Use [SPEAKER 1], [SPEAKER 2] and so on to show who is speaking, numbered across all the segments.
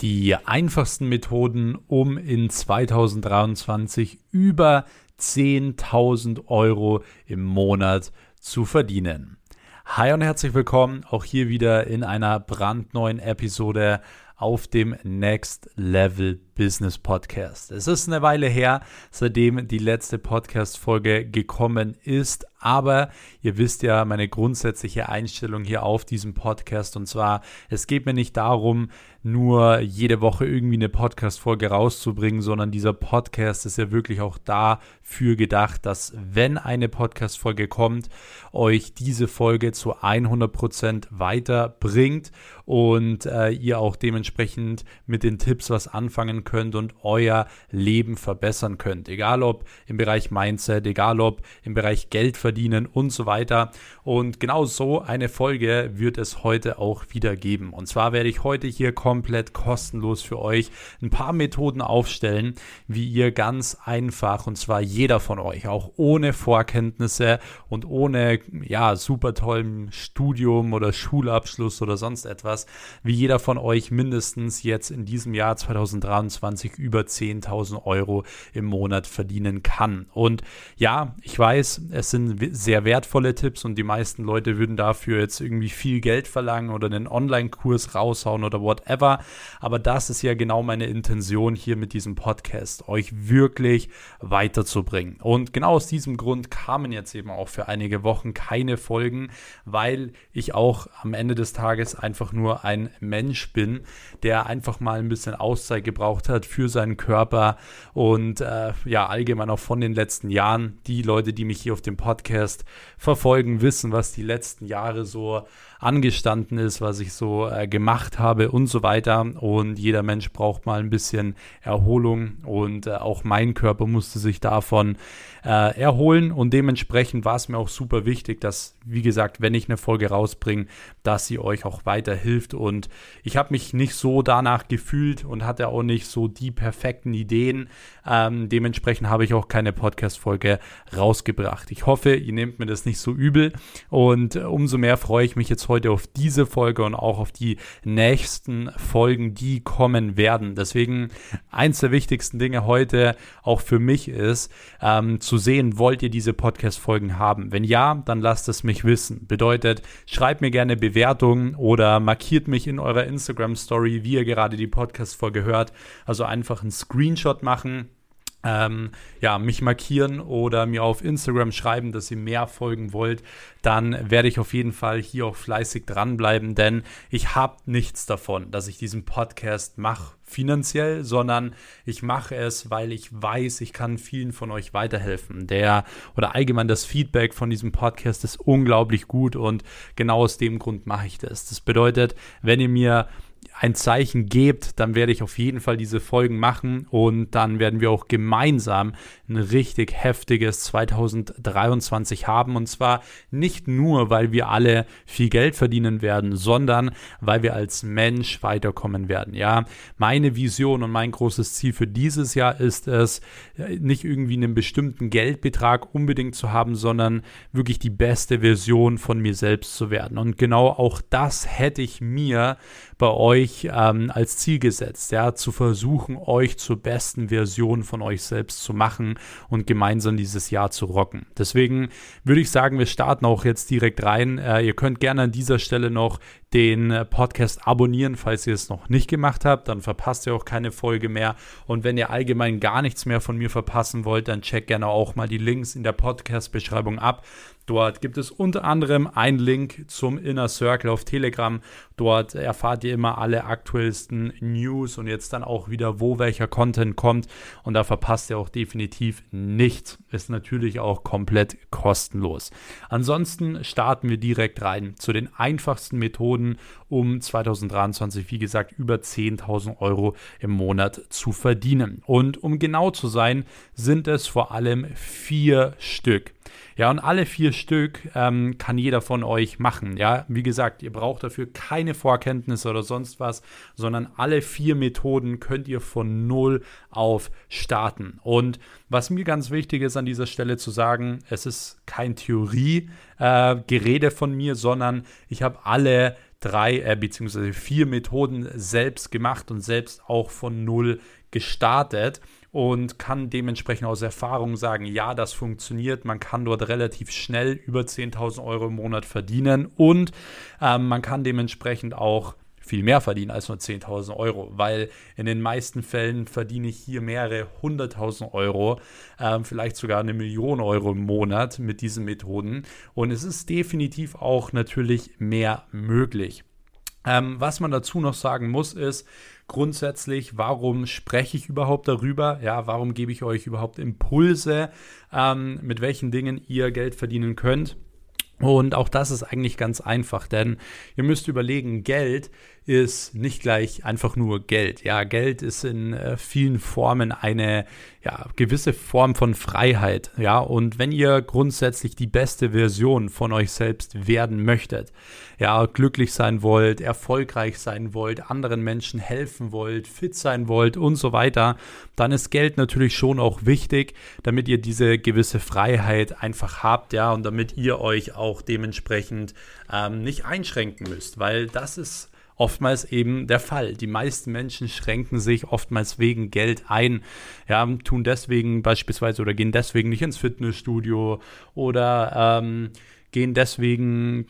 [SPEAKER 1] die einfachsten Methoden, um in 2023 über 10.000 Euro im Monat zu verdienen. Hi und herzlich willkommen auch hier wieder in einer brandneuen Episode auf dem Next Level Business Podcast. Es ist eine Weile her, seitdem die letzte Podcast-Folge gekommen ist, aber ihr wisst ja meine grundsätzliche Einstellung hier auf diesem Podcast und zwar, es geht mir nicht darum, nur jede Woche irgendwie eine Podcast-Folge rauszubringen, sondern dieser Podcast ist ja wirklich auch dafür gedacht, dass wenn eine Podcast-Folge kommt, euch diese Folge zu 100% weiterbringt und äh, ihr auch dementsprechend mit den Tipps was anfangen könnt und euer Leben verbessern könnt. Egal ob im Bereich Mindset, egal ob im Bereich Geld verdienen und so weiter. Und genau so eine Folge wird es heute auch wieder geben. Und zwar werde ich heute hier komplett kostenlos für euch ein paar Methoden aufstellen, wie ihr ganz einfach und zwar jeder von euch, auch ohne Vorkenntnisse und ohne ja super tollen Studium oder Schulabschluss oder sonst etwas, wie jeder von euch mindestens jetzt in diesem Jahr 2023 über 10.000 Euro im Monat verdienen kann. Und ja, ich weiß, es sind sehr wertvolle Tipps und die meisten Leute würden dafür jetzt irgendwie viel Geld verlangen oder einen Online-Kurs raushauen oder whatever. Aber das ist ja genau meine Intention hier mit diesem Podcast, euch wirklich weiterzubringen. Und genau aus diesem Grund kamen jetzt eben auch für einige Wochen keine Folgen, weil ich auch am Ende des Tages einfach nur ein Mensch bin, der einfach mal ein bisschen Auszeit gebraucht hat für seinen Körper und äh, ja, allgemein auch von den letzten Jahren. Die Leute, die mich hier auf dem Podcast verfolgen, wissen, was die letzten Jahre so angestanden ist, was ich so äh, gemacht habe und so weiter. Und jeder Mensch braucht mal ein bisschen Erholung und äh, auch mein Körper musste sich davon äh, erholen und dementsprechend war es mir auch super wichtig, dass, wie gesagt, wenn ich eine Folge rausbringe, dass sie euch auch weiterhilft und ich habe mich nicht so danach gefühlt und hatte auch nicht so die perfekten Ideen. Ähm, dementsprechend habe ich auch keine Podcast-Folge rausgebracht. Ich hoffe, ihr nehmt mir das nicht so übel und umso mehr freue ich mich jetzt heute auf diese Folge und auch auf die nächsten Folgen, die kommen werden. Deswegen eins der wichtigsten Dinge heute auch für mich ist, ähm, zu sehen, wollt ihr diese Podcast-Folgen haben? Wenn ja, dann lasst es mich wissen. Bedeutet, schreibt mir gerne Bewertungen oder markiert mich in eurer Instagram-Story, wie ihr gerade die Podcast-Folge hört. Also einfach einen Screenshot machen ähm, ja, mich markieren oder mir auf Instagram schreiben, dass ihr mehr folgen wollt, dann werde ich auf jeden Fall hier auch fleißig dranbleiben, denn ich habe nichts davon, dass ich diesen Podcast mache finanziell, sondern ich mache es, weil ich weiß, ich kann vielen von euch weiterhelfen. Der oder allgemein das Feedback von diesem Podcast ist unglaublich gut und genau aus dem Grund mache ich das. Das bedeutet, wenn ihr mir ein Zeichen gebt, dann werde ich auf jeden Fall diese Folgen machen und dann werden wir auch gemeinsam ein richtig heftiges 2023 haben und zwar nicht nur, weil wir alle viel Geld verdienen werden, sondern weil wir als Mensch weiterkommen werden. Ja, meine Vision und mein großes Ziel für dieses Jahr ist es, nicht irgendwie einen bestimmten Geldbetrag unbedingt zu haben, sondern wirklich die beste Version von mir selbst zu werden. Und genau auch das hätte ich mir bei euch ähm, als Ziel gesetzt, ja, zu versuchen, euch zur besten Version von euch selbst zu machen und gemeinsam dieses Jahr zu rocken. Deswegen würde ich sagen, wir starten auch jetzt direkt rein. Äh, ihr könnt gerne an dieser Stelle noch den äh, Podcast abonnieren, falls ihr es noch nicht gemacht habt. Dann verpasst ihr auch keine Folge mehr. Und wenn ihr allgemein gar nichts mehr von mir verpassen wollt, dann checkt gerne auch mal die Links in der Podcast-Beschreibung ab. Dort gibt es unter anderem einen Link zum Inner Circle auf Telegram. Dort erfahrt ihr immer alle aktuellsten News und jetzt dann auch wieder, wo welcher Content kommt. Und da verpasst ihr auch definitiv nichts. Ist natürlich auch komplett kostenlos. Ansonsten starten wir direkt rein zu den einfachsten Methoden, um 2023, wie gesagt, über 10.000 Euro im Monat zu verdienen. Und um genau zu sein, sind es vor allem vier Stück. Ja, und alle vier Stück ähm, kann jeder von euch machen. Ja, wie gesagt, ihr braucht dafür keine Vorkenntnisse oder sonst was, sondern alle vier Methoden könnt ihr von null auf starten. Und was mir ganz wichtig ist an dieser Stelle zu sagen, es ist kein Theorie-Gerede äh, von mir, sondern ich habe alle drei äh, bzw. vier Methoden selbst gemacht und selbst auch von null gestartet und kann dementsprechend aus Erfahrung sagen, ja, das funktioniert. Man kann dort relativ schnell über 10.000 Euro im Monat verdienen und ähm, man kann dementsprechend auch viel mehr verdienen als nur 10.000 Euro, weil in den meisten Fällen verdiene ich hier mehrere hunderttausend Euro, ähm, vielleicht sogar eine Million Euro im Monat mit diesen Methoden. Und es ist definitiv auch natürlich mehr möglich. Ähm, was man dazu noch sagen muss, ist grundsätzlich, warum spreche ich überhaupt darüber? Ja, warum gebe ich euch überhaupt Impulse, ähm, mit welchen Dingen ihr Geld verdienen könnt? Und auch das ist eigentlich ganz einfach, denn ihr müsst überlegen, Geld ist nicht gleich einfach nur Geld. Ja, Geld ist in äh, vielen Formen eine ja, gewisse Form von Freiheit. Ja, und wenn ihr grundsätzlich die beste Version von euch selbst werden möchtet, ja, glücklich sein wollt, erfolgreich sein wollt, anderen Menschen helfen wollt, fit sein wollt und so weiter, dann ist Geld natürlich schon auch wichtig, damit ihr diese gewisse Freiheit einfach habt, ja, und damit ihr euch auch dementsprechend ähm, nicht einschränken müsst, weil das ist oftmals eben der Fall. Die meisten Menschen schränken sich oftmals wegen Geld ein, ja, tun deswegen beispielsweise oder gehen deswegen nicht ins Fitnessstudio oder ähm, gehen deswegen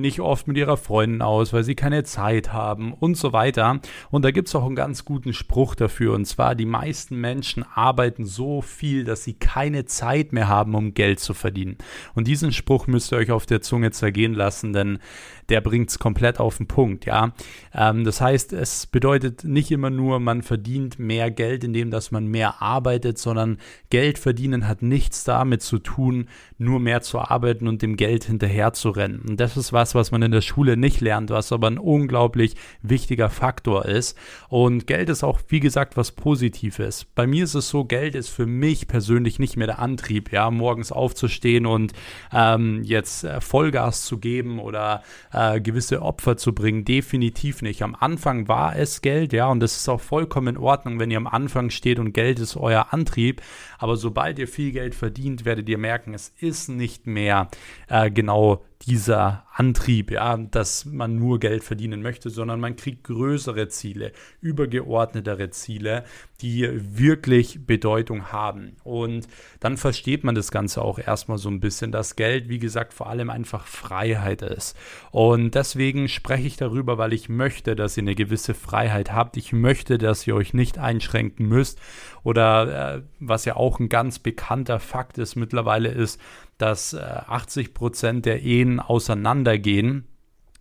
[SPEAKER 1] nicht oft mit ihrer Freundin aus, weil sie keine Zeit haben und so weiter. Und da gibt es auch einen ganz guten Spruch dafür. Und zwar, die meisten Menschen arbeiten so viel, dass sie keine Zeit mehr haben, um Geld zu verdienen. Und diesen Spruch müsst ihr euch auf der Zunge zergehen lassen, denn der bringt es komplett auf den Punkt, ja. Ähm, das heißt, es bedeutet nicht immer nur, man verdient mehr Geld, indem dass man mehr arbeitet, sondern Geld verdienen hat nichts damit zu tun, nur mehr zu arbeiten und dem Geld hinterher zu rennen. Und das ist was, was man in der Schule nicht lernt, was aber ein unglaublich wichtiger Faktor ist. Und Geld ist auch, wie gesagt, was Positives. Bei mir ist es so, Geld ist für mich persönlich nicht mehr der Antrieb, ja, morgens aufzustehen und ähm, jetzt äh, Vollgas zu geben oder äh, gewisse Opfer zu bringen. Definitiv nicht. Am Anfang war es Geld, ja, und das ist auch vollkommen in Ordnung, wenn ihr am Anfang steht und Geld ist euer Antrieb. Aber sobald ihr viel Geld verdient, werdet ihr merken, es ist nicht mehr äh, genau dieser Antrieb, ja, dass man nur Geld verdienen möchte, sondern man kriegt größere Ziele, übergeordnetere Ziele, die wirklich Bedeutung haben. Und dann versteht man das Ganze auch erstmal so ein bisschen, dass Geld, wie gesagt, vor allem einfach Freiheit ist. Und deswegen spreche ich darüber, weil ich möchte, dass ihr eine gewisse Freiheit habt. Ich möchte, dass ihr euch nicht einschränken müsst. Oder äh, was ja auch ein ganz bekannter Fakt ist mittlerweile ist, dass 80 äh, Prozent der Ehen auseinandergehen,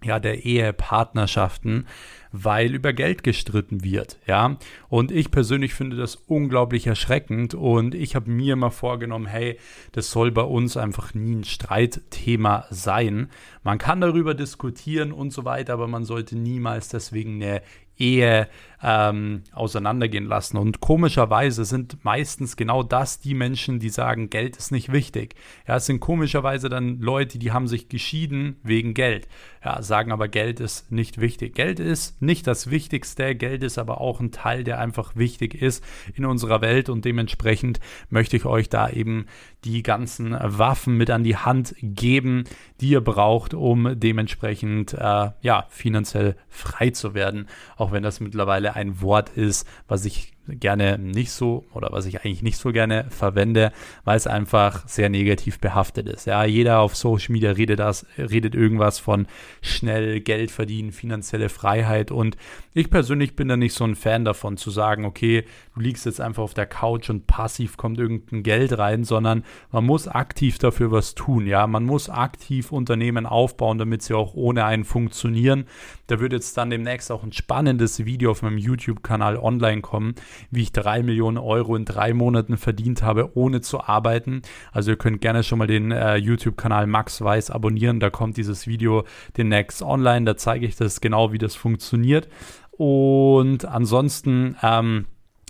[SPEAKER 1] ja, der Ehepartnerschaften, weil über Geld gestritten wird, ja. Und ich persönlich finde das unglaublich erschreckend und ich habe mir immer vorgenommen, hey, das soll bei uns einfach nie ein Streitthema sein. Man kann darüber diskutieren und so weiter, aber man sollte niemals deswegen eine Ehe ähm, auseinandergehen lassen. Und komischerweise sind meistens genau das die Menschen, die sagen, Geld ist nicht wichtig. Ja, es sind komischerweise dann Leute, die haben sich geschieden wegen Geld. Ja, sagen aber, Geld ist nicht wichtig. Geld ist nicht das Wichtigste. Geld ist aber auch ein Teil, der einfach wichtig ist in unserer Welt und dementsprechend möchte ich euch da eben die ganzen Waffen mit an die Hand geben, die ihr braucht, um dementsprechend äh, ja finanziell frei zu werden. Auch wenn das mittlerweile ein Wort ist, was ich gerne nicht so oder was ich eigentlich nicht so gerne verwende, weil es einfach sehr negativ behaftet ist. Ja, jeder auf Social Media redet das, redet irgendwas von schnell Geld verdienen, finanzielle Freiheit und ich persönlich bin da nicht so ein Fan davon zu sagen, okay, du liegst jetzt einfach auf der Couch und passiv kommt irgendein Geld rein, sondern man muss aktiv dafür was tun. Ja, man muss aktiv Unternehmen aufbauen, damit sie auch ohne einen funktionieren. Da wird jetzt dann demnächst auch ein spannendes Video auf meinem YouTube-Kanal online kommen, wie ich drei Millionen Euro in drei Monaten verdient habe, ohne zu arbeiten. Also ihr könnt gerne schon mal den äh, YouTube-Kanal Max Weiß abonnieren. Da kommt dieses Video demnächst online. Da zeige ich das genau, wie das funktioniert. Und ansonsten ähm,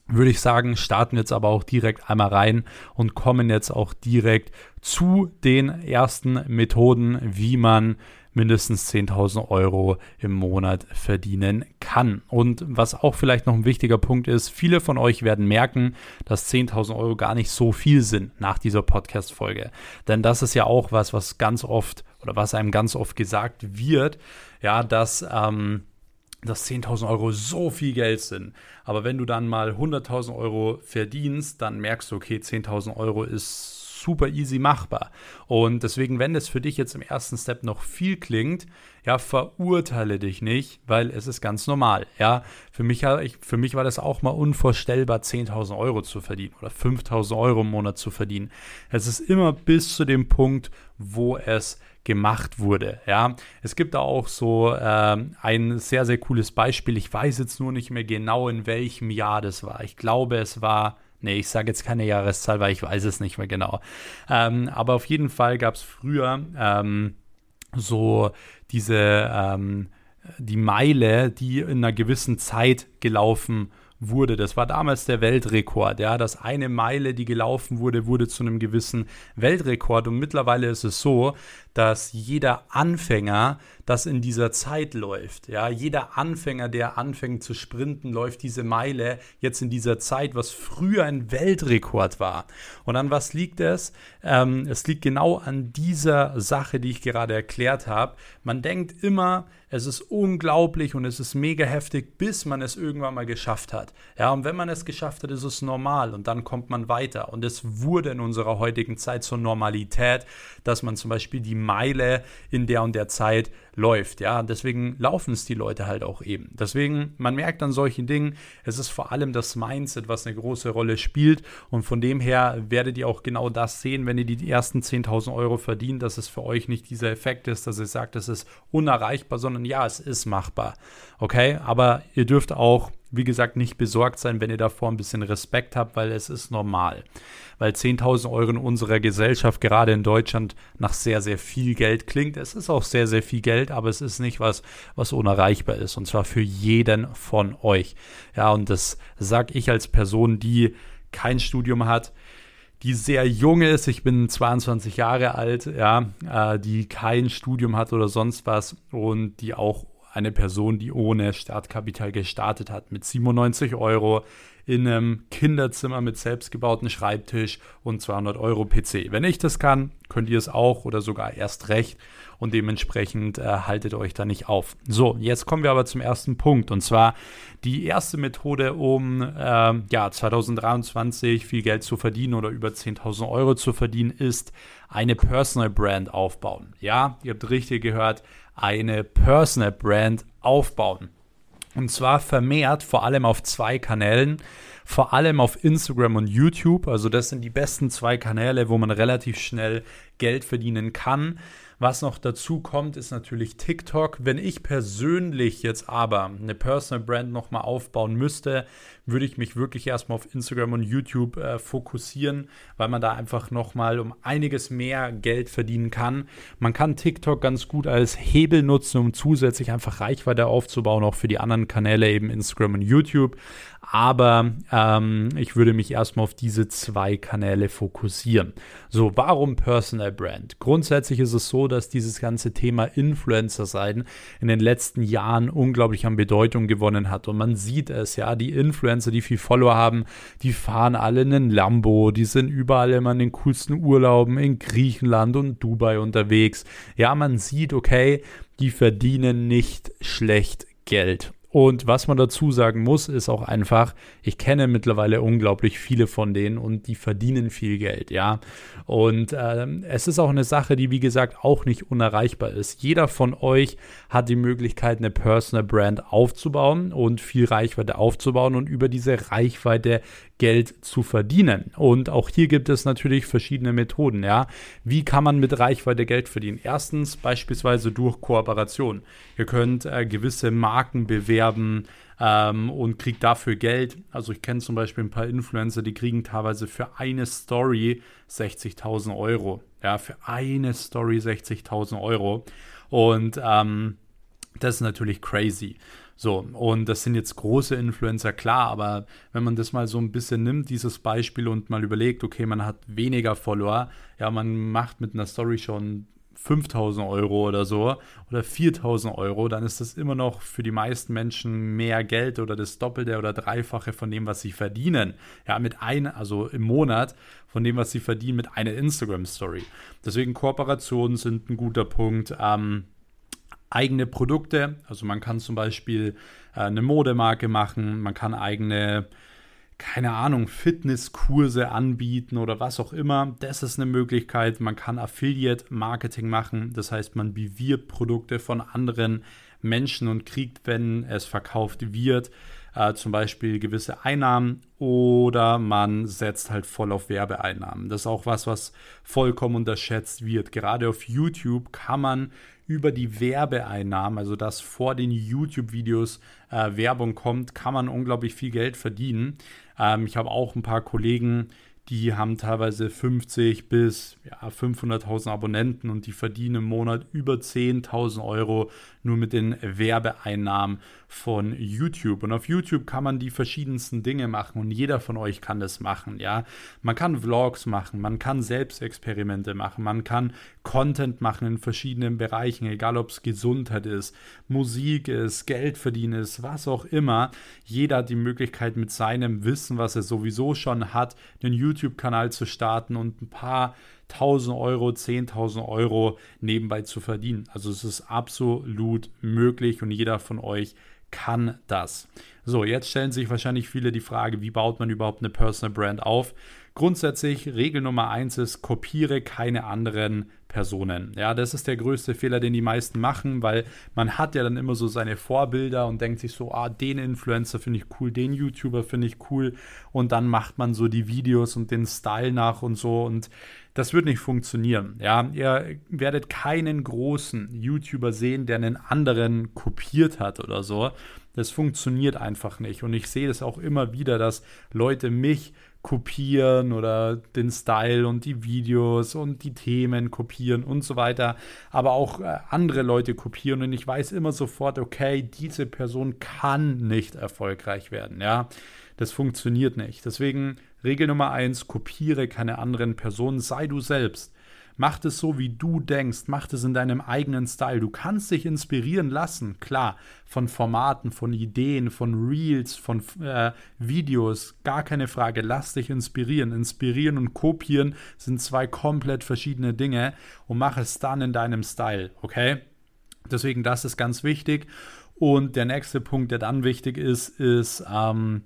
[SPEAKER 1] würde ich sagen, starten wir jetzt aber auch direkt einmal rein und kommen jetzt auch direkt zu den ersten Methoden, wie man mindestens 10.000 Euro im Monat verdienen kann. Und was auch vielleicht noch ein wichtiger Punkt ist, viele von euch werden merken, dass 10.000 Euro gar nicht so viel sind nach dieser Podcast-Folge. Denn das ist ja auch was, was ganz oft oder was einem ganz oft gesagt wird, ja, dass, ähm, dass 10.000 Euro so viel Geld sind. Aber wenn du dann mal 100.000 Euro verdienst, dann merkst du, okay, 10.000 Euro ist super easy machbar. Und deswegen, wenn es für dich jetzt im ersten Step noch viel klingt, ja, verurteile dich nicht, weil es ist ganz normal. Ja, für mich, für mich war das auch mal unvorstellbar, 10.000 Euro zu verdienen oder 5.000 Euro im Monat zu verdienen. Es ist immer bis zu dem Punkt, wo es gemacht wurde. Ja, es gibt da auch so ähm, ein sehr, sehr cooles Beispiel. Ich weiß jetzt nur nicht mehr genau, in welchem Jahr das war. Ich glaube, es war Nee, ich sage jetzt keine Jahreszahl, weil ich weiß es nicht mehr genau. Ähm, aber auf jeden Fall gab es früher ähm, so diese ähm, die Meile, die in einer gewissen Zeit gelaufen wurde. Das war damals der Weltrekord. Ja, dass eine Meile, die gelaufen wurde, wurde zu einem gewissen Weltrekord. Und mittlerweile ist es so, dass jeder Anfänger das in dieser Zeit läuft. Ja, jeder Anfänger, der anfängt zu sprinten, läuft diese Meile jetzt in dieser Zeit, was früher ein Weltrekord war. Und an was liegt es? Ähm, es liegt genau an dieser Sache, die ich gerade erklärt habe. Man denkt immer, es ist unglaublich und es ist mega heftig, bis man es irgendwann mal geschafft hat. Ja, und wenn man es geschafft hat, ist es normal und dann kommt man weiter. Und es wurde in unserer heutigen Zeit zur Normalität, dass man zum Beispiel die Meile in der und der Zeit läuft. Ja, deswegen laufen es die Leute halt auch eben. Deswegen, man merkt an solchen Dingen, es ist vor allem das Mindset, was eine große Rolle spielt. Und von dem her werdet ihr auch genau das sehen, wenn ihr die ersten 10.000 Euro verdient, dass es für euch nicht dieser Effekt ist, dass ihr sagt, es ist unerreichbar, sondern ja, es ist machbar. Okay, aber ihr dürft auch wie gesagt, nicht besorgt sein, wenn ihr davor ein bisschen Respekt habt, weil es ist normal. Weil 10.000 Euro in unserer Gesellschaft, gerade in Deutschland, nach sehr, sehr viel Geld klingt. Es ist auch sehr, sehr viel Geld, aber es ist nicht was, was unerreichbar ist. Und zwar für jeden von euch. Ja, und das sage ich als Person, die kein Studium hat, die sehr jung ist. Ich bin 22 Jahre alt, ja, äh, die kein Studium hat oder sonst was und die auch eine Person, die ohne Startkapital gestartet hat, mit 97 Euro in einem Kinderzimmer mit selbstgebauten Schreibtisch und 200 Euro PC. Wenn ich das kann, könnt ihr es auch oder sogar erst recht und dementsprechend äh, haltet euch da nicht auf. So, jetzt kommen wir aber zum ersten Punkt und zwar die erste Methode, um äh, ja 2023 viel Geld zu verdienen oder über 10.000 Euro zu verdienen, ist eine Personal Brand aufbauen. Ja, ihr habt richtig gehört, eine Personal Brand aufbauen. Und zwar vermehrt, vor allem auf zwei Kanälen, vor allem auf Instagram und YouTube. Also das sind die besten zwei Kanäle, wo man relativ schnell Geld verdienen kann. Was noch dazu kommt, ist natürlich TikTok. Wenn ich persönlich jetzt aber eine Personal Brand nochmal aufbauen müsste, würde ich mich wirklich erstmal auf Instagram und YouTube äh, fokussieren, weil man da einfach nochmal um einiges mehr Geld verdienen kann. Man kann TikTok ganz gut als Hebel nutzen, um zusätzlich einfach Reichweite aufzubauen, auch für die anderen Kanäle, eben Instagram und YouTube. Aber ähm, ich würde mich erstmal auf diese zwei Kanäle fokussieren. So, warum Personal Brand? Grundsätzlich ist es so, dass dieses ganze Thema Influencer sein in den letzten Jahren unglaublich an Bedeutung gewonnen hat. Und man sieht es, ja, die Influencer, die viel Follower haben, die fahren alle in einen Lambo, die sind überall immer in den coolsten Urlauben in Griechenland und Dubai unterwegs. Ja, man sieht, okay, die verdienen nicht schlecht Geld. Und was man dazu sagen muss, ist auch einfach, ich kenne mittlerweile unglaublich viele von denen und die verdienen viel Geld, ja. Und ähm, es ist auch eine Sache, die wie gesagt auch nicht unerreichbar ist. Jeder von euch hat die Möglichkeit, eine Personal Brand aufzubauen und viel Reichweite aufzubauen und über diese Reichweite Geld zu verdienen. Und auch hier gibt es natürlich verschiedene Methoden. Ja, wie kann man mit Reichweite Geld verdienen? Erstens beispielsweise durch Kooperation. Ihr könnt äh, gewisse Marken bewerben ähm, und kriegt dafür Geld. Also ich kenne zum Beispiel ein paar Influencer, die kriegen teilweise für eine Story 60.000 Euro. Ja, für eine Story 60.000 Euro. Und ähm, das ist natürlich crazy. So, und das sind jetzt große Influencer, klar, aber wenn man das mal so ein bisschen nimmt, dieses Beispiel und mal überlegt, okay, man hat weniger Follower, ja, man macht mit einer Story schon 5000 Euro oder so oder 4000 Euro, dann ist das immer noch für die meisten Menschen mehr Geld oder das Doppelte oder Dreifache von dem, was sie verdienen. Ja, mit ein, also im Monat von dem, was sie verdienen mit einer Instagram-Story. Deswegen Kooperationen sind ein guter Punkt. Ähm, eigene Produkte, also man kann zum Beispiel äh, eine Modemarke machen, man kann eigene keine Ahnung, Fitnesskurse anbieten oder was auch immer. Das ist eine Möglichkeit. Man kann Affiliate-Marketing machen. Das heißt, man bewirbt Produkte von anderen Menschen und kriegt, wenn es verkauft wird, äh, zum Beispiel gewisse Einnahmen oder man setzt halt voll auf Werbeeinnahmen. Das ist auch was, was vollkommen unterschätzt wird. Gerade auf YouTube kann man über die Werbeeinnahmen, also dass vor den YouTube-Videos äh, Werbung kommt, kann man unglaublich viel Geld verdienen. Ähm, ich habe auch ein paar Kollegen, die haben teilweise 50 bis ja, 500.000 Abonnenten und die verdienen im Monat über 10.000 Euro nur mit den Werbeeinnahmen von YouTube. Und auf YouTube kann man die verschiedensten Dinge machen und jeder von euch kann das machen. Ja, man kann Vlogs machen, man kann Selbstexperimente machen, man kann Content machen in verschiedenen Bereichen, egal ob es Gesundheit ist, Musik ist, Geld verdienen ist, was auch immer. Jeder hat die Möglichkeit mit seinem Wissen, was er sowieso schon hat, einen YouTube-Kanal zu starten und ein paar 1000 Euro, 10.000 Euro nebenbei zu verdienen. Also es ist absolut möglich und jeder von euch kann das. So, jetzt stellen sich wahrscheinlich viele die Frage, wie baut man überhaupt eine Personal Brand auf? Grundsätzlich, Regel Nummer eins ist, kopiere keine anderen Personen. Ja, das ist der größte Fehler, den die meisten machen, weil man hat ja dann immer so seine Vorbilder und denkt sich so, ah, den Influencer finde ich cool, den YouTuber finde ich cool und dann macht man so die Videos und den Style nach und so und das wird nicht funktionieren. Ja, ihr werdet keinen großen YouTuber sehen, der einen anderen kopiert hat oder so. Das funktioniert einfach nicht. Und ich sehe das auch immer wieder, dass Leute mich kopieren oder den Style und die Videos und die Themen kopieren und so weiter, aber auch äh, andere Leute kopieren und ich weiß immer sofort, okay, diese Person kann nicht erfolgreich werden, ja. Das funktioniert nicht. Deswegen Regel Nummer eins, kopiere keine anderen Personen, sei du selbst. Mach es so, wie du denkst. Mach es in deinem eigenen Style. Du kannst dich inspirieren lassen, klar, von Formaten, von Ideen, von Reels, von äh, Videos. Gar keine Frage. Lass dich inspirieren. Inspirieren und kopieren sind zwei komplett verschiedene Dinge und mach es dann in deinem Style, okay? Deswegen, das ist ganz wichtig. Und der nächste Punkt, der dann wichtig ist, ist, ähm,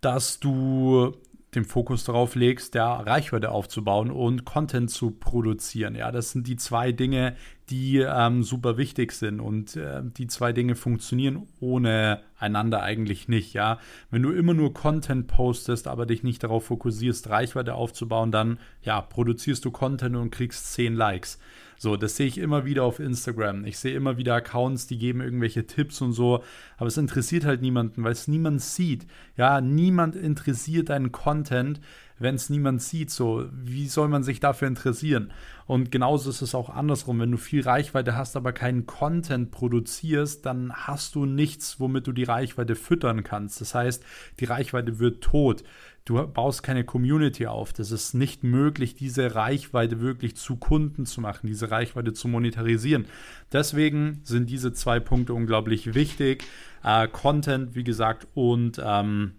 [SPEAKER 1] dass du den Fokus darauf legst, der Reichweite aufzubauen und Content zu produzieren. Ja, das sind die zwei Dinge, die ähm, super wichtig sind und äh, die zwei Dinge funktionieren ohne einander eigentlich nicht. Ja, wenn du immer nur Content postest, aber dich nicht darauf fokussierst, Reichweite aufzubauen, dann ja produzierst du Content und kriegst zehn Likes. So, das sehe ich immer wieder auf Instagram. Ich sehe immer wieder Accounts, die geben irgendwelche Tipps und so, aber es interessiert halt niemanden, weil es niemand sieht. Ja, niemand interessiert deinen Content, wenn es niemand sieht. So, wie soll man sich dafür interessieren? Und genauso ist es auch andersrum. Wenn du viel Reichweite hast, aber keinen Content produzierst, dann hast du nichts, womit du die Reichweite füttern kannst. Das heißt, die Reichweite wird tot. Du baust keine Community auf. Das ist nicht möglich, diese Reichweite wirklich zu Kunden zu machen, diese Reichweite zu monetarisieren. Deswegen sind diese zwei Punkte unglaublich wichtig. Äh, Content, wie gesagt, und, ähm,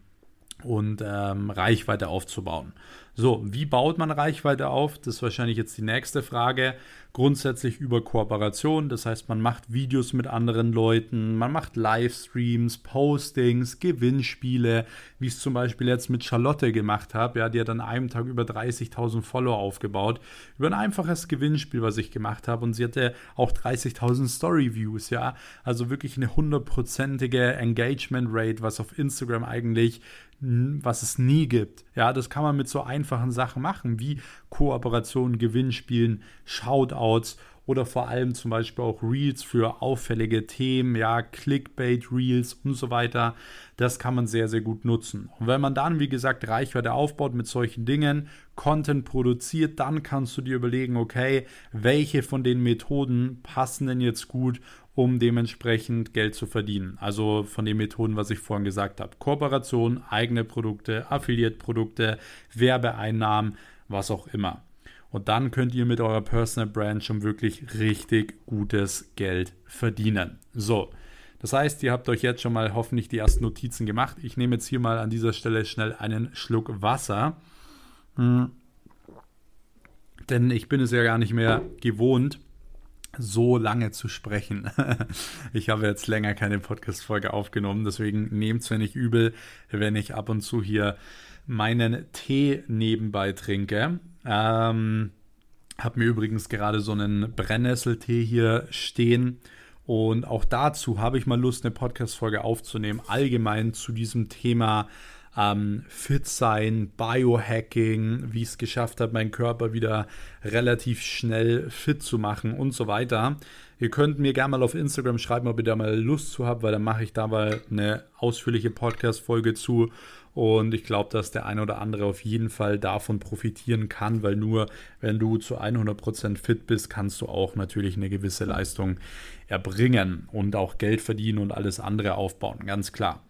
[SPEAKER 1] und ähm, Reichweite aufzubauen. So, wie baut man Reichweite auf? Das ist wahrscheinlich jetzt die nächste Frage. Grundsätzlich über Kooperation, das heißt, man macht Videos mit anderen Leuten, man macht Livestreams, Postings, Gewinnspiele, wie ich es zum Beispiel jetzt mit Charlotte gemacht habe. Ja, die hat an einem Tag über 30.000 Follower aufgebaut, über ein einfaches Gewinnspiel, was ich gemacht habe. Und sie hatte auch 30.000 Story-Views, ja. Also wirklich eine hundertprozentige Engagement Rate, was auf Instagram eigentlich was es nie gibt. Ja, das kann man mit so einfachen Sachen machen, wie Kooperationen, Gewinnspielen, Shoutouts oder vor allem zum Beispiel auch Reels für auffällige Themen, ja, Clickbait-Reels und so weiter. Das kann man sehr, sehr gut nutzen. Und wenn man dann, wie gesagt, Reichweite aufbaut mit solchen Dingen, Content produziert, dann kannst du dir überlegen, okay, welche von den Methoden passen denn jetzt gut um dementsprechend Geld zu verdienen. Also von den Methoden, was ich vorhin gesagt habe. Kooperation, eigene Produkte, Affiliate-Produkte, Werbeeinnahmen, was auch immer. Und dann könnt ihr mit eurer Personal Brand schon wirklich richtig gutes Geld verdienen. So, das heißt, ihr habt euch jetzt schon mal hoffentlich die ersten Notizen gemacht. Ich nehme jetzt hier mal an dieser Stelle schnell einen Schluck Wasser. Hm. Denn ich bin es ja gar nicht mehr gewohnt, so lange zu sprechen. ich habe jetzt länger keine Podcast-Folge aufgenommen, deswegen nehmt es mir nicht übel, wenn ich ab und zu hier meinen Tee nebenbei trinke. Ähm, habe mir übrigens gerade so einen Brennnesseltee hier stehen. Und auch dazu habe ich mal Lust, eine Podcast-Folge aufzunehmen, allgemein zu diesem Thema ähm, Fit sein, Biohacking, wie ich es geschafft habe, meinen Körper wieder relativ schnell fit zu machen und so weiter. Ihr könnt mir gerne mal auf Instagram schreiben, ob ihr da mal Lust zu habt, weil dann mache ich da mal eine ausführliche Podcast-Folge zu. Und ich glaube, dass der eine oder andere auf jeden Fall davon profitieren kann, weil nur wenn du zu 100% fit bist, kannst du auch natürlich eine gewisse Leistung erbringen und auch Geld verdienen und alles andere aufbauen, ganz klar.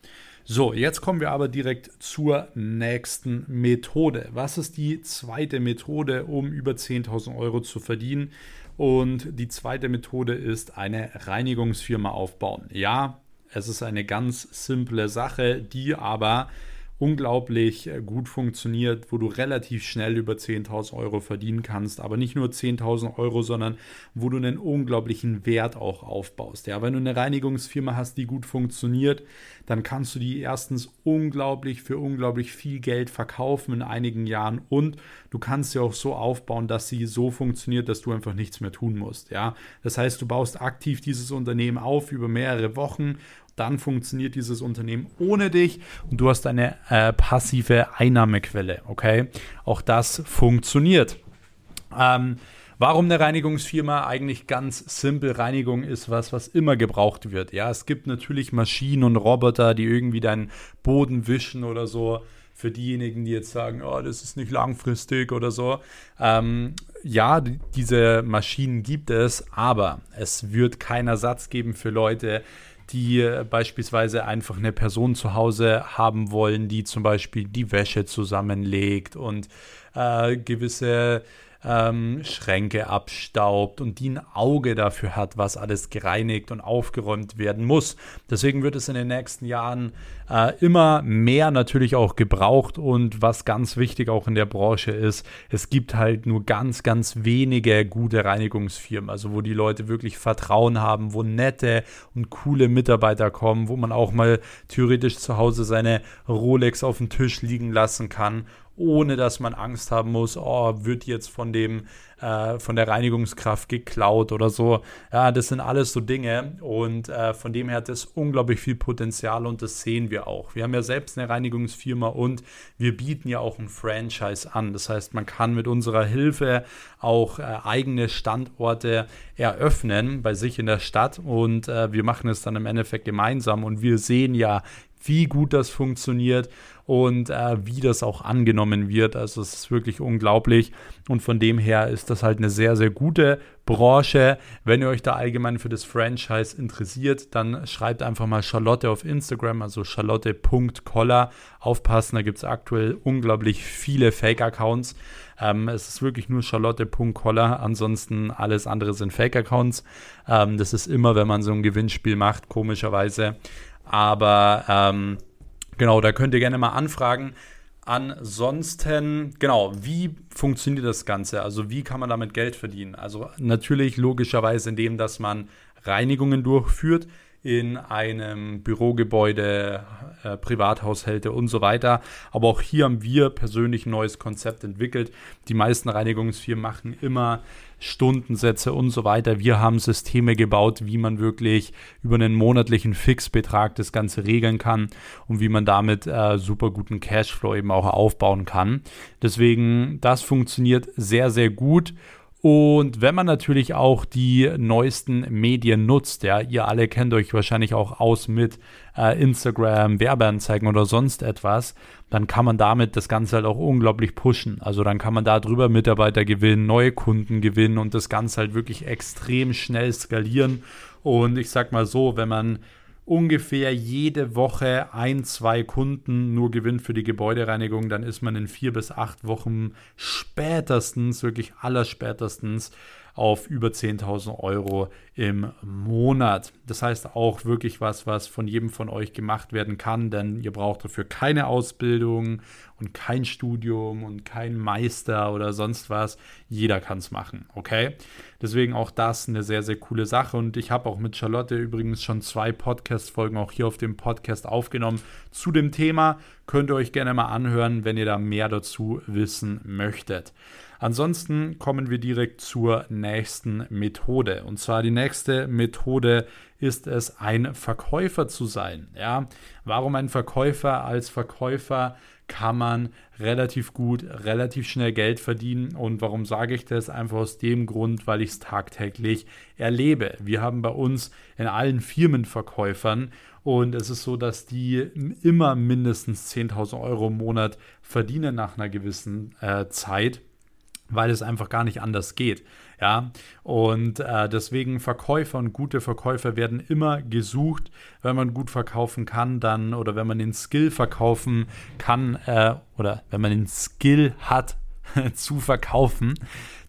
[SPEAKER 1] So, jetzt kommen wir aber direkt zur nächsten Methode. Was ist die zweite Methode, um über 10.000 Euro zu verdienen? Und die zweite Methode ist eine Reinigungsfirma aufbauen. Ja, es ist eine ganz simple Sache, die aber unglaublich äh, gut funktioniert, wo du relativ schnell über 10.000 Euro verdienen kannst, aber nicht nur 10.000 Euro, sondern wo du einen unglaublichen Wert auch aufbaust. Ja, wenn du eine Reinigungsfirma hast, die gut funktioniert, dann kannst du die erstens unglaublich für unglaublich viel Geld verkaufen in einigen Jahren und du kannst sie auch so aufbauen, dass sie so funktioniert, dass du einfach nichts mehr tun musst. Ja, das heißt, du baust aktiv dieses Unternehmen auf über mehrere Wochen dann funktioniert dieses Unternehmen ohne dich und du hast eine äh, passive Einnahmequelle. Okay, auch das funktioniert. Ähm, Warum eine Reinigungsfirma? Eigentlich ganz simpel. Reinigung ist was, was immer gebraucht wird. Ja, es gibt natürlich Maschinen und Roboter, die irgendwie deinen Boden wischen oder so. Für diejenigen, die jetzt sagen, oh, das ist nicht langfristig oder so. Ähm, ja, diese Maschinen gibt es, aber es wird keinen Ersatz geben für Leute, die beispielsweise einfach eine Person zu Hause haben wollen, die zum Beispiel die Wäsche zusammenlegt und äh, gewisse ähm, Schränke abstaubt und die ein Auge dafür hat, was alles gereinigt und aufgeräumt werden muss. Deswegen wird es in den nächsten Jahren äh, immer mehr natürlich auch gebraucht und was ganz wichtig auch in der Branche ist, es gibt halt nur ganz, ganz wenige gute Reinigungsfirmen, also wo die Leute wirklich Vertrauen haben, wo nette und coole Mitarbeiter kommen, wo man auch mal theoretisch zu Hause seine Rolex auf dem Tisch liegen lassen kann ohne dass man Angst haben muss, oh, wird jetzt von dem, äh, von der Reinigungskraft geklaut oder so. Ja, das sind alles so Dinge und äh, von dem her hat es unglaublich viel Potenzial und das sehen wir auch. Wir haben ja selbst eine Reinigungsfirma und wir bieten ja auch ein Franchise an. Das heißt, man kann mit unserer Hilfe auch äh, eigene Standorte eröffnen bei sich in der Stadt und äh, wir machen es dann im Endeffekt gemeinsam und wir sehen ja, wie gut das funktioniert und äh, wie das auch angenommen wird. Also es ist wirklich unglaublich und von dem her ist das halt eine sehr, sehr gute Branche. Wenn ihr euch da allgemein für das Franchise interessiert, dann schreibt einfach mal Charlotte auf Instagram, also charlotte.koller. Aufpassen, da gibt es aktuell unglaublich viele Fake-Accounts. Ähm, es ist wirklich nur charlotte.koller, ansonsten alles andere sind Fake-Accounts. Ähm, das ist immer, wenn man so ein Gewinnspiel macht, komischerweise. Aber ähm, genau, da könnt ihr gerne mal anfragen. Ansonsten, genau, wie funktioniert das Ganze? Also wie kann man damit Geld verdienen? Also natürlich logischerweise indem, dass man Reinigungen durchführt in einem Bürogebäude, äh, Privathaushalte und so weiter. Aber auch hier haben wir persönlich ein neues Konzept entwickelt. Die meisten Reinigungsfirmen machen immer Stundensätze und so weiter. Wir haben Systeme gebaut, wie man wirklich über einen monatlichen Fixbetrag das Ganze regeln kann und wie man damit äh, super guten Cashflow eben auch aufbauen kann. Deswegen, das funktioniert sehr, sehr gut und wenn man natürlich auch die neuesten Medien nutzt, ja, ihr alle kennt euch wahrscheinlich auch aus mit äh, Instagram, Werbeanzeigen oder sonst etwas, dann kann man damit das Ganze halt auch unglaublich pushen. Also dann kann man darüber Mitarbeiter gewinnen, neue Kunden gewinnen und das Ganze halt wirklich extrem schnell skalieren. Und ich sag mal so, wenn man ungefähr jede Woche ein, zwei Kunden nur gewinnt für die Gebäudereinigung, dann ist man in vier bis acht Wochen spätestens, wirklich allerspätestens auf über 10.000 Euro im Monat. Das heißt auch wirklich was, was von jedem von euch gemacht werden kann, denn ihr braucht dafür keine Ausbildung und kein Studium und kein Meister oder sonst was. Jeder kann es machen, okay? Deswegen auch das eine sehr, sehr coole Sache. Und ich habe auch mit Charlotte übrigens schon zwei Podcast-Folgen auch hier auf dem Podcast aufgenommen zu dem Thema. Könnt ihr euch gerne mal anhören, wenn ihr da mehr dazu wissen möchtet. Ansonsten kommen wir direkt zur nächsten Methode. Und zwar die nächste Methode ist es, ein Verkäufer zu sein. Ja, warum ein Verkäufer? Als Verkäufer kann man relativ gut, relativ schnell Geld verdienen. Und warum sage ich das? Einfach aus dem Grund, weil ich es tagtäglich erlebe. Wir haben bei uns in allen Firmenverkäufern und es ist so, dass die immer mindestens 10.000 Euro im Monat verdienen nach einer gewissen äh, Zeit weil es einfach gar nicht anders geht. Ja, und äh, deswegen Verkäufer und gute Verkäufer werden immer gesucht. Wenn man gut verkaufen kann, dann oder wenn man den Skill verkaufen kann äh, oder wenn man den Skill hat zu verkaufen,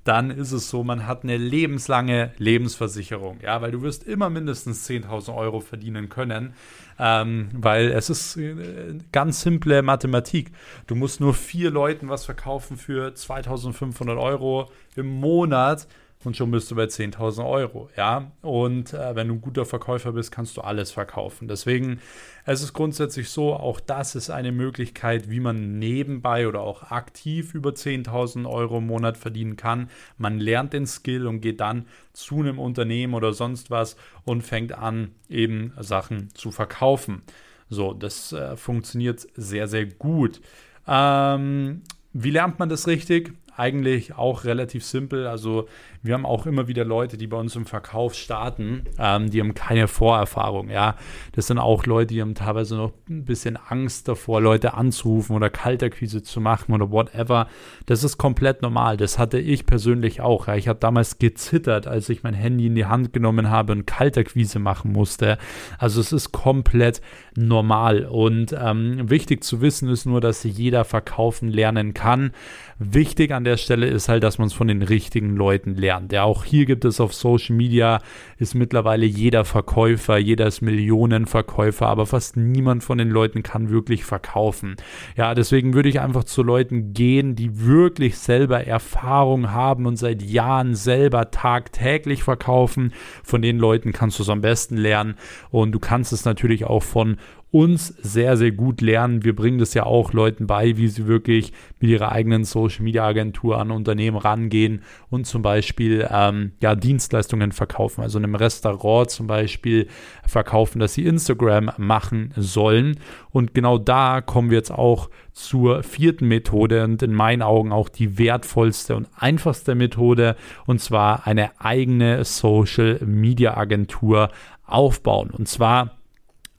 [SPEAKER 1] dann ist es so, man hat eine lebenslange Lebensversicherung. Ja, weil du wirst immer mindestens 10.000 Euro verdienen können, ähm, weil es ist äh, ganz simple Mathematik. Du musst nur vier Leuten was verkaufen für 2.500 Euro im Monat und schon bist du bei 10.000 Euro, ja. Und äh, wenn du ein guter Verkäufer bist, kannst du alles verkaufen. Deswegen, es ist grundsätzlich so, auch das ist eine Möglichkeit, wie man nebenbei oder auch aktiv über 10.000 Euro im Monat verdienen kann. Man lernt den Skill und geht dann zu einem Unternehmen oder sonst was und fängt an, eben Sachen zu verkaufen. So, das äh, funktioniert sehr, sehr gut. Ähm, wie lernt man das richtig? Eigentlich auch relativ simpel. Also wir haben auch immer wieder Leute, die bei uns im Verkauf starten, ähm, die haben keine Vorerfahrung. Ja, das sind auch Leute, die haben teilweise noch ein bisschen Angst davor, Leute anzurufen oder Kalterquise zu machen oder whatever. Das ist komplett normal. Das hatte ich persönlich auch. Ja. Ich habe damals gezittert, als ich mein Handy in die Hand genommen habe und Kalterquise machen musste. Also es ist komplett normal. Und ähm, wichtig zu wissen ist nur, dass jeder verkaufen lernen kann. Wichtig an der Stelle ist halt, dass man es von den richtigen Leuten lernt Ja, auch hier gibt es auf Social Media, ist mittlerweile jeder Verkäufer, jeder ist Millionenverkäufer, aber fast niemand von den Leuten kann wirklich verkaufen. Ja, deswegen würde ich einfach zu Leuten gehen, die wirklich selber Erfahrung haben und seit Jahren selber tagtäglich verkaufen. Von den Leuten kannst du es am besten lernen und du kannst es natürlich auch von uns sehr, sehr gut lernen. Wir bringen das ja auch Leuten bei, wie sie wirklich mit ihrer eigenen Social Media Agentur an Unternehmen rangehen und zum Beispiel ähm, ja, Dienstleistungen verkaufen. Also in einem Restaurant zum Beispiel verkaufen, dass sie Instagram machen sollen. Und genau da kommen wir jetzt auch zur vierten Methode und in meinen Augen auch die wertvollste und einfachste Methode und zwar eine eigene Social Media Agentur aufbauen. Und zwar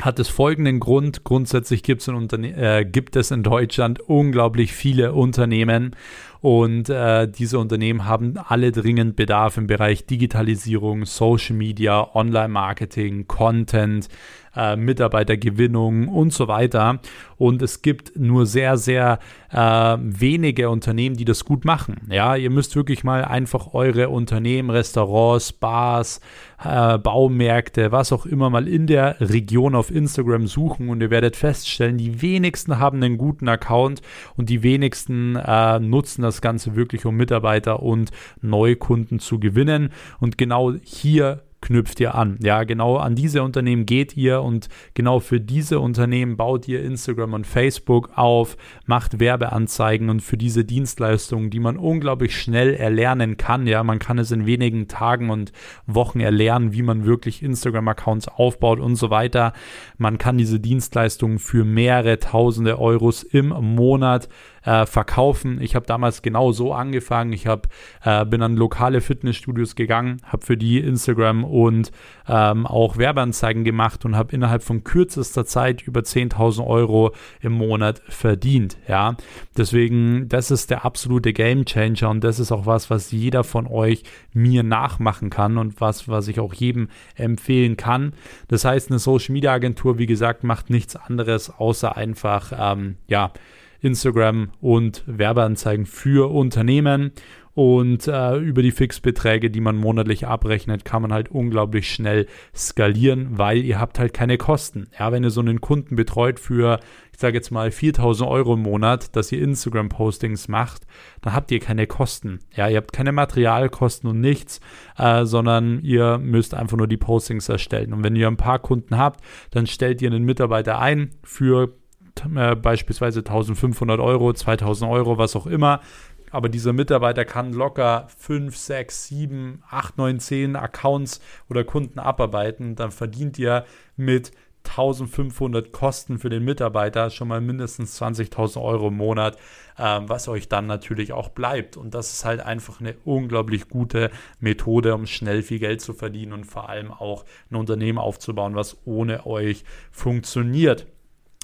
[SPEAKER 1] hat es folgenden Grund. Grundsätzlich gibt es in, äh, gibt es in Deutschland unglaublich viele Unternehmen und äh, diese Unternehmen haben alle dringend Bedarf im Bereich Digitalisierung, Social Media, Online-Marketing, Content, äh, Mitarbeitergewinnung und so weiter. Und es gibt nur sehr, sehr äh, wenige Unternehmen, die das gut machen. Ja, ihr müsst wirklich mal einfach eure Unternehmen, Restaurants, Bars, äh, Baumärkte, was auch immer mal in der Region auf Instagram suchen und ihr werdet feststellen, die wenigsten haben einen guten Account und die wenigsten äh, nutzen das Ganze wirklich, um Mitarbeiter und Neukunden zu gewinnen. Und genau hier knüpft ihr an. Ja, genau an diese Unternehmen geht ihr und genau für diese Unternehmen baut ihr Instagram und Facebook auf, macht Werbeanzeigen und für diese Dienstleistungen, die man unglaublich schnell erlernen kann. Ja, man kann es in wenigen Tagen und Wochen erlernen, wie man wirklich Instagram-Accounts aufbaut und so weiter. Man kann diese Dienstleistungen für mehrere tausende Euros im Monat äh, verkaufen. Ich habe damals genau so angefangen. Ich hab, äh, bin an lokale Fitnessstudios gegangen, habe für die Instagram und ähm, auch Werbeanzeigen gemacht und habe innerhalb von kürzester Zeit über 10.000 Euro im Monat verdient. Ja, deswegen, das ist der absolute Game Changer und das ist auch was, was jeder von euch mir nachmachen kann und was, was ich auch jedem empfehlen kann. Das heißt, eine Social Media Agentur, wie gesagt, macht nichts anderes außer einfach, ähm, ja, Instagram und Werbeanzeigen für Unternehmen. Und äh, über die Fixbeträge, die man monatlich abrechnet, kann man halt unglaublich schnell skalieren, weil ihr habt halt keine Kosten. Ja, wenn ihr so einen Kunden betreut für, ich sage jetzt mal 4000 Euro im Monat, dass ihr Instagram-Postings macht, dann habt ihr keine Kosten. Ja, ihr habt keine Materialkosten und nichts, äh, sondern ihr müsst einfach nur die Postings erstellen. Und wenn ihr ein paar Kunden habt, dann stellt ihr einen Mitarbeiter ein für äh, beispielsweise 1500 Euro, 2000 Euro, was auch immer. Aber dieser Mitarbeiter kann locker 5, 6, 7, 8, 9, 10 Accounts oder Kunden abarbeiten. Dann verdient ihr mit 1500 Kosten für den Mitarbeiter schon mal mindestens 20.000 Euro im Monat, äh, was euch dann natürlich auch bleibt. Und das ist halt einfach eine unglaublich gute Methode, um schnell viel Geld zu verdienen und vor allem auch ein Unternehmen aufzubauen, was ohne euch funktioniert.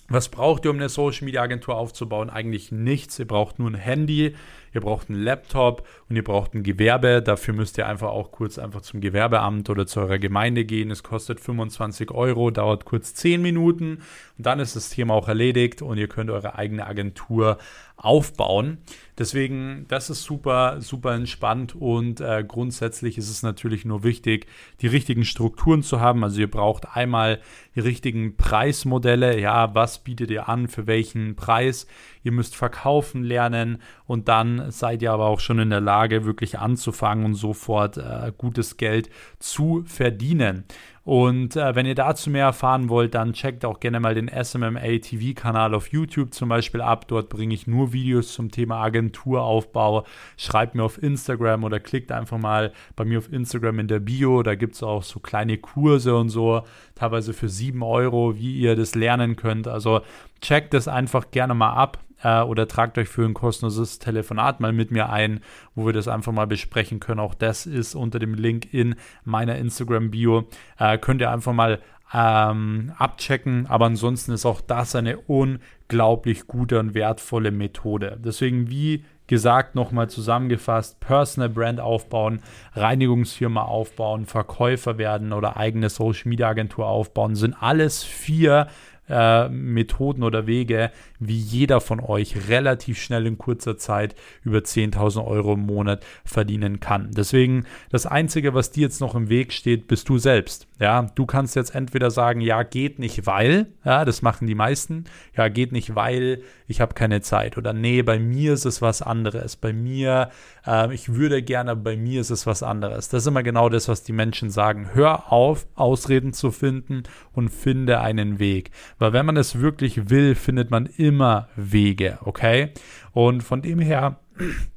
[SPEAKER 1] Was braucht ihr, um eine Social Media Agentur aufzubauen? Eigentlich nichts. Ihr braucht nur ein Handy, ihr braucht einen Laptop und ihr braucht ein Gewerbe. Dafür müsst ihr einfach auch kurz einfach zum Gewerbeamt oder zu eurer Gemeinde gehen. Es kostet 25 Euro, dauert kurz 10 Minuten und dann ist das Thema auch erledigt und ihr könnt eure eigene Agentur aufbauen. Deswegen, das ist super, super entspannt und äh, grundsätzlich ist es natürlich nur wichtig, die richtigen Strukturen zu haben. Also ihr braucht einmal die richtigen Preismodelle. Ja, was bietet ihr an, für welchen Preis? Ihr müsst verkaufen lernen und dann seid ihr aber auch schon in der Lage, wirklich anzufangen und sofort äh, gutes Geld zu verdienen. Und äh, wenn ihr dazu mehr erfahren wollt, dann checkt auch gerne mal den SMMA TV-Kanal auf YouTube zum Beispiel ab. Dort bringe ich nur Videos zum Thema Agenturaufbau. Schreibt mir auf Instagram oder klickt einfach mal bei mir auf Instagram in der Bio. Da gibt es auch so kleine Kurse und so, teilweise für 7 Euro, wie ihr das lernen könnt. Also checkt das einfach gerne mal ab äh, oder tragt euch für ein kostenloses Telefonat mal mit mir ein, wo wir das einfach mal besprechen können. Auch das ist unter dem Link in meiner Instagram-Bio. Äh, könnt ihr einfach mal ähm, abchecken, aber ansonsten ist auch das eine unglaublich gute und wertvolle Methode. Deswegen, wie gesagt, nochmal zusammengefasst, Personal Brand aufbauen, Reinigungsfirma aufbauen, Verkäufer werden oder eigene Social Media Agentur aufbauen, sind alles vier äh, Methoden oder Wege, wie jeder von euch relativ schnell in kurzer Zeit über 10.000 Euro im Monat verdienen kann. Deswegen das Einzige, was dir jetzt noch im Weg steht, bist du selbst. Ja, du kannst jetzt entweder sagen, ja, geht nicht, weil, ja, das machen die meisten, ja, geht nicht, weil ich habe keine Zeit oder nee, bei mir ist es was anderes, bei mir, äh, ich würde gerne, bei mir ist es was anderes. Das ist immer genau das, was die Menschen sagen. Hör auf, Ausreden zu finden und finde einen Weg. Weil wenn man es wirklich will, findet man immer Wege, okay? Und von dem her,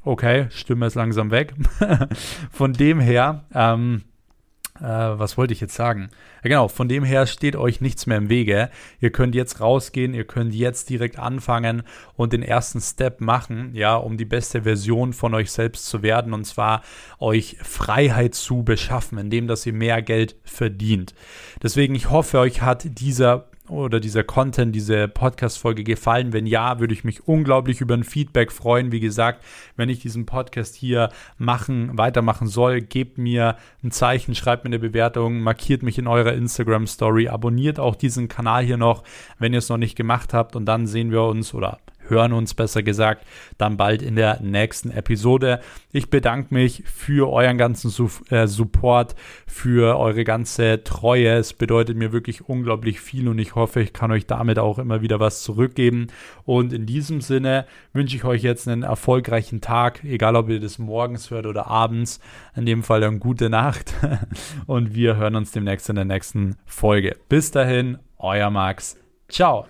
[SPEAKER 1] okay, Stimme ist langsam weg. von dem her, ähm, äh, was wollte ich jetzt sagen? Ja, genau, von dem her steht euch nichts mehr im Wege. Ihr könnt jetzt rausgehen, ihr könnt jetzt direkt anfangen und den ersten Step machen, ja, um die beste Version von euch selbst zu werden und zwar euch Freiheit zu beschaffen, indem dass ihr mehr Geld verdient. Deswegen, ich hoffe, euch hat dieser oder dieser Content, diese Podcast-Folge gefallen? Wenn ja, würde ich mich unglaublich über ein Feedback freuen. Wie gesagt, wenn ich diesen Podcast hier machen, weitermachen soll, gebt mir ein Zeichen, schreibt mir eine Bewertung, markiert mich in eurer Instagram-Story, abonniert auch diesen Kanal hier noch, wenn ihr es noch nicht gemacht habt und dann sehen wir uns oder hören uns besser gesagt dann bald in der nächsten Episode. Ich bedanke mich für euren ganzen Su äh, Support, für eure ganze Treue. Es bedeutet mir wirklich unglaublich viel und ich hoffe, ich kann euch damit auch immer wieder was zurückgeben. Und in diesem Sinne wünsche ich euch jetzt einen erfolgreichen Tag, egal ob ihr das morgens hört oder abends. In dem Fall eine gute Nacht und wir hören uns demnächst in der nächsten Folge. Bis dahin, euer Max. Ciao.